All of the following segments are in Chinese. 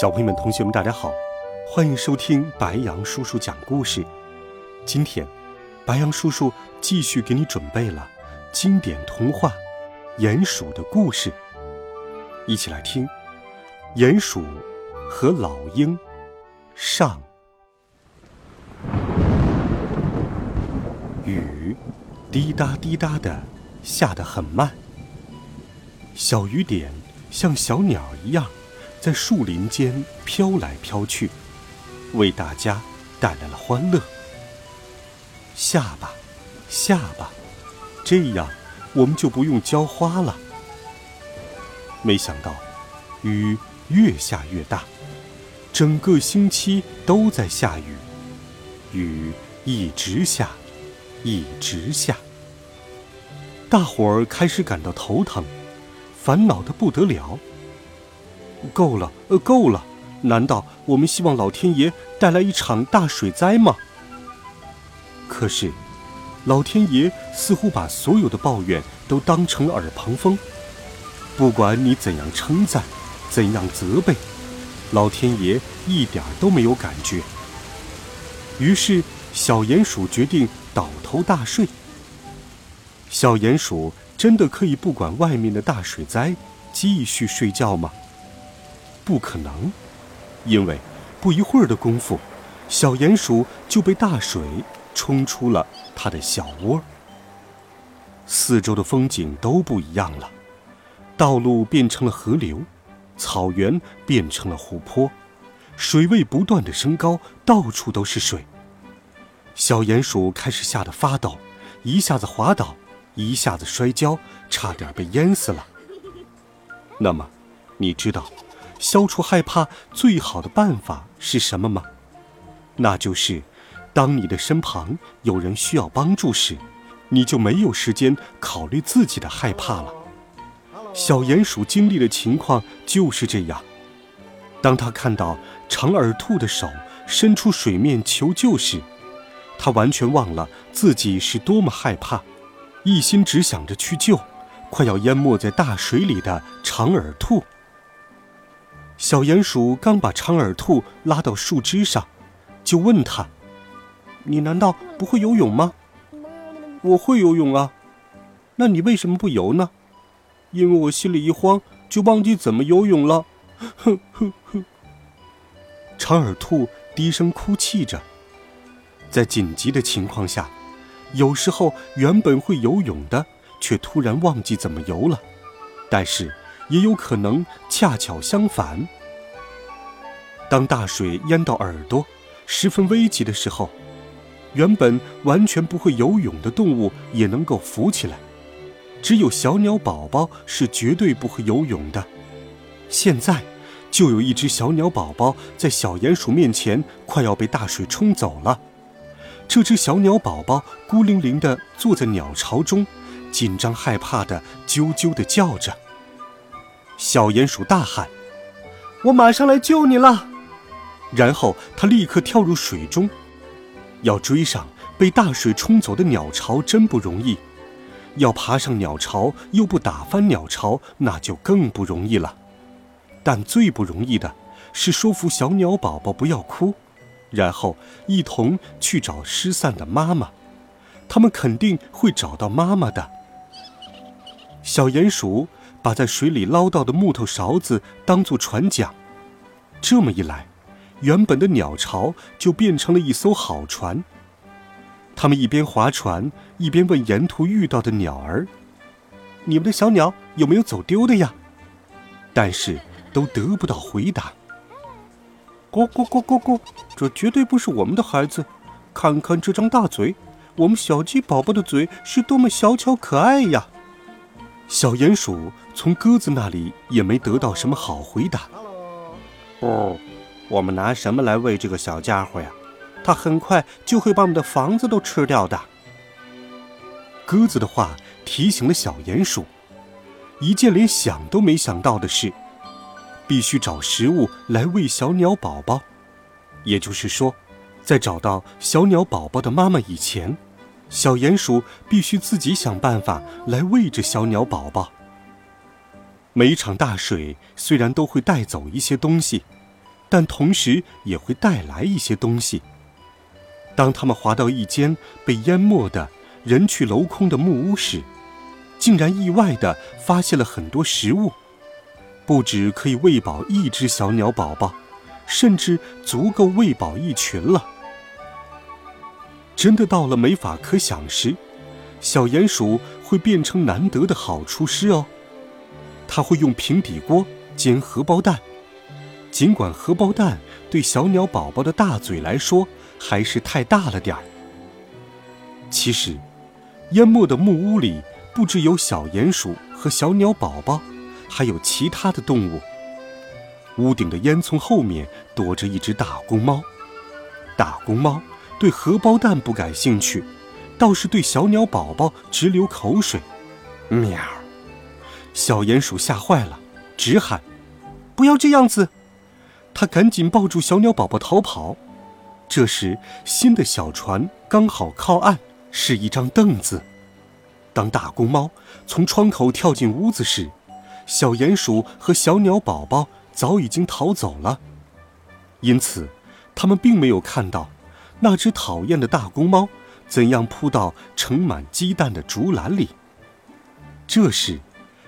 小朋友们、同学们，大家好，欢迎收听白羊叔叔讲故事。今天，白羊叔叔继续给你准备了经典童话《鼹鼠的故事》，一起来听《鼹鼠和老鹰》上。雨滴答滴答的下得很慢，小雨点像小鸟一样。在树林间飘来飘去，为大家带来了欢乐。下吧，下吧，这样我们就不用浇花了。没想到，雨越下越大，整个星期都在下雨，雨一直下，一直下。大伙儿开始感到头疼，烦恼的不得了。够了，呃，够了！难道我们希望老天爷带来一场大水灾吗？可是，老天爷似乎把所有的抱怨都当成了耳旁风。不管你怎样称赞，怎样责备，老天爷一点都没有感觉。于是，小鼹鼠决定倒头大睡。小鼹鼠真的可以不管外面的大水灾，继续睡觉吗？不可能，因为不一会儿的功夫，小鼹鼠就被大水冲出了它的小窝。四周的风景都不一样了，道路变成了河流，草原变成了湖泊，水位不断的升高，到处都是水。小鼹鼠开始吓得发抖，一下子滑倒，一下子摔跤，差点被淹死了。那么，你知道？消除害怕最好的办法是什么吗？那就是，当你的身旁有人需要帮助时，你就没有时间考虑自己的害怕了。小鼹鼠经历的情况就是这样。当他看到长耳兔的手伸出水面求救时，他完全忘了自己是多么害怕，一心只想着去救快要淹没在大水里的长耳兔。小鼹鼠刚把长耳兔拉到树枝上，就问他：“你难道不会游泳吗？”“我会游泳啊。”“那你为什么不游呢？”“因为我心里一慌，就忘记怎么游泳了。”“哼哼哼。”长耳兔低声哭泣着。在紧急的情况下，有时候原本会游泳的，却突然忘记怎么游了。但是。也有可能恰巧相反。当大水淹到耳朵，十分危急的时候，原本完全不会游泳的动物也能够浮起来。只有小鸟宝宝是绝对不会游泳的。现在，就有一只小鸟宝宝在小鼹鼠面前快要被大水冲走了。这只小鸟宝宝孤零零地坐在鸟巢中，紧张害怕地啾啾地叫着。小鼹鼠大喊：“我马上来救你了！”然后他立刻跳入水中。要追上被大水冲走的鸟巢真不容易，要爬上鸟巢又不打翻鸟巢，那就更不容易了。但最不容易的是说服小鸟宝宝不要哭，然后一同去找失散的妈妈。他们肯定会找到妈妈的。小鼹鼠。把在水里捞到的木头勺子当做船桨，这么一来，原本的鸟巢就变成了一艘好船。他们一边划船，一边问沿途遇到的鸟儿：“你们的小鸟有没有走丢的呀？”但是都得不到回答。咕咕咕咕咕，这绝对不是我们的孩子！看看这张大嘴，我们小鸡宝宝的嘴是多么小巧可爱呀！小鼹鼠从鸽子那里也没得到什么好回答。哦，我们拿什么来喂这个小家伙呀？它很快就会把我们的房子都吃掉的。鸽子的话提醒了小鼹鼠，一件连想都没想到的事：必须找食物来喂小鸟宝宝。也就是说，在找到小鸟宝宝的妈妈以前，小鼹鼠必须自己想办法来喂着小鸟宝宝。每一场大水虽然都会带走一些东西，但同时也会带来一些东西。当他们滑到一间被淹没的人去楼空的木屋时，竟然意外地发现了很多食物，不止可以喂饱一只小鸟宝宝，甚至足够喂饱一群了。真的到了没法可想时，小鼹鼠会变成难得的好厨师哦。他会用平底锅煎荷包蛋，尽管荷包蛋对小鸟宝宝的大嘴来说还是太大了点儿。其实，淹没的木屋里不只有小鼹鼠和小鸟宝宝，还有其他的动物。屋顶的烟囱后面躲着一只大公猫，大公猫对荷包蛋不感兴趣，倒是对小鸟宝宝直流口水。喵！小鼹鼠吓坏了，直喊：“不要这样子！”他赶紧抱住小鸟宝宝逃跑。这时，新的小船刚好靠岸，是一张凳子。当大公猫从窗口跳进屋子时，小鼹鼠和小鸟宝宝早已经逃走了，因此，他们并没有看到那只讨厌的大公猫怎样扑到盛满鸡蛋的竹篮里。这时，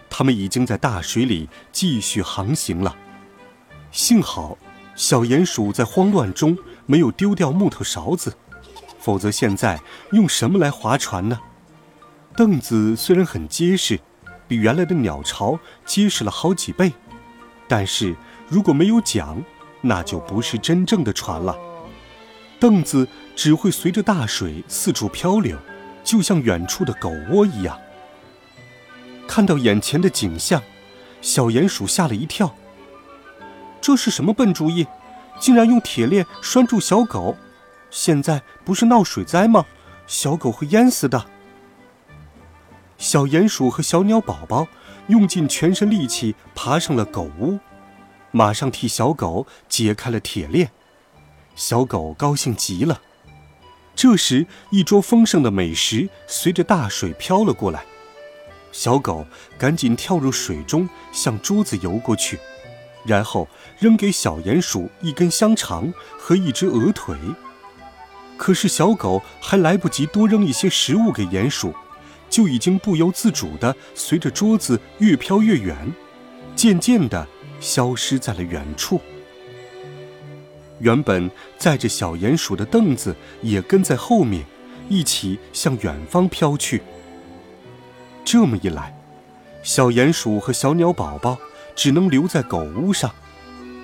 他们已经在大水里继续航行了。幸好，小鼹鼠在慌乱中没有丢掉木头勺子，否则现在用什么来划船呢？凳子虽然很结实，比原来的鸟巢结实了好几倍，但是如果没有桨，那就不是真正的船了。凳子只会随着大水四处漂流，就像远处的狗窝一样。看到眼前的景象，小鼹鼠吓了一跳。这是什么笨主意？竟然用铁链拴住小狗！现在不是闹水灾吗？小狗会淹死的。小鼹鼠和小鸟宝宝用尽全身力气爬上了狗屋，马上替小狗解开了铁链。小狗高兴极了。这时，一桌丰盛的美食随着大水飘了过来。小狗赶紧跳入水中，向桌子游过去，然后扔给小鼹鼠一根香肠和一只鹅腿。可是小狗还来不及多扔一些食物给鼹鼠，就已经不由自主地随着桌子越飘越远，渐渐地消失在了远处。原本载着小鼹鼠的凳子也跟在后面，一起向远方飘去。这么一来，小鼹鼠和小鸟宝宝只能留在狗屋上，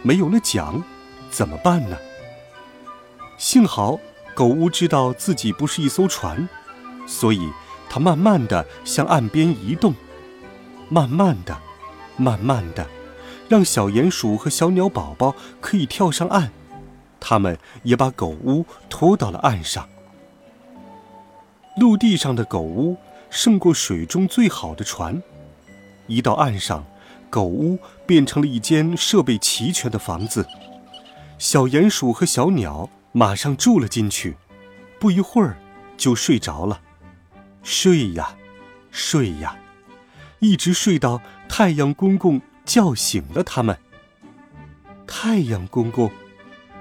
没有了桨，怎么办呢？幸好狗屋知道自己不是一艘船，所以它慢慢的向岸边移动，慢慢的，慢慢的，让小鼹鼠和小鸟宝宝可以跳上岸，他们也把狗屋拖到了岸上。陆地上的狗屋。胜过水中最好的船。一到岸上，狗屋变成了一间设备齐全的房子。小鼹鼠和小鸟马上住了进去，不一会儿就睡着了。睡呀，睡呀，一直睡到太阳公公叫醒了他们。太阳公公，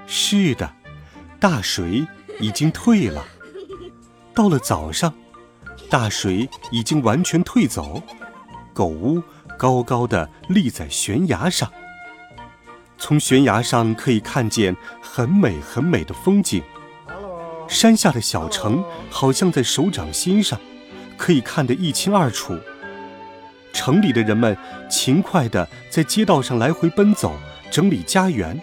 是的，大水已经退了。到了早上。大水已经完全退走，狗屋高高的立在悬崖上。从悬崖上可以看见很美很美的风景，山下的小城好像在手掌心上，可以看得一清二楚。城里的人们勤快地在街道上来回奔走，整理家园。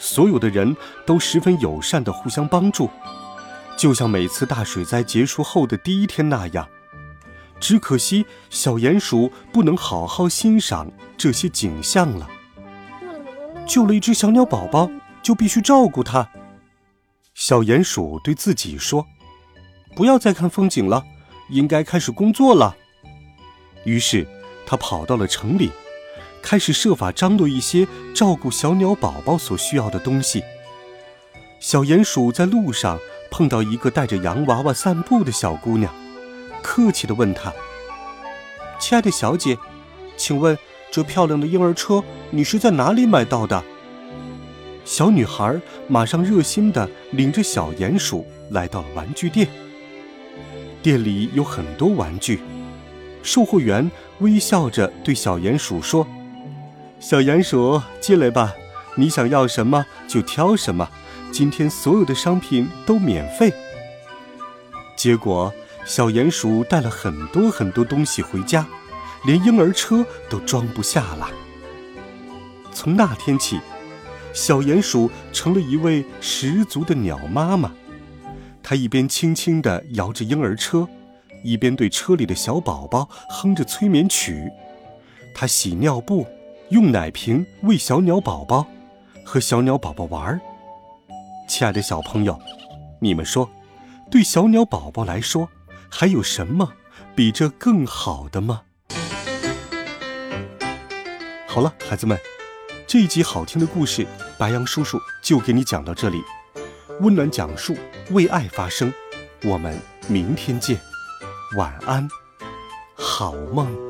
所有的人都十分友善地互相帮助。就像每次大水灾结束后的第一天那样，只可惜小鼹鼠不能好好欣赏这些景象了。救了一只小鸟宝宝，就必须照顾它。小鼹鼠对自己说：“不要再看风景了，应该开始工作了。”于是，他跑到了城里，开始设法张罗一些照顾小鸟宝宝所需要的东西。小鼹鼠在路上碰到一个带着洋娃娃散步的小姑娘，客气地问她：“亲爱的小姐，请问这漂亮的婴儿车你是在哪里买到的？”小女孩马上热心地领着小鼹鼠来到了玩具店。店里有很多玩具。售货员微笑着对小鼹鼠说：“小鼹鼠，进来吧，你想要什么就挑什么，今天所有的商品都免费。”结果，小鼹鼠带了很多很多东西回家，连婴儿车都装不下了。从那天起，小鼹鼠成了一位十足的鸟妈妈，它一边轻轻地摇着婴儿车。一边对车里的小宝宝哼着催眠曲，它洗尿布，用奶瓶喂小鸟宝宝，和小鸟宝宝玩儿。亲爱的小朋友，你们说，对小鸟宝宝来说，还有什么比这更好的吗？好了，孩子们，这一集好听的故事，白羊叔叔就给你讲到这里。温暖讲述，为爱发声，我们明天见。晚安，好梦。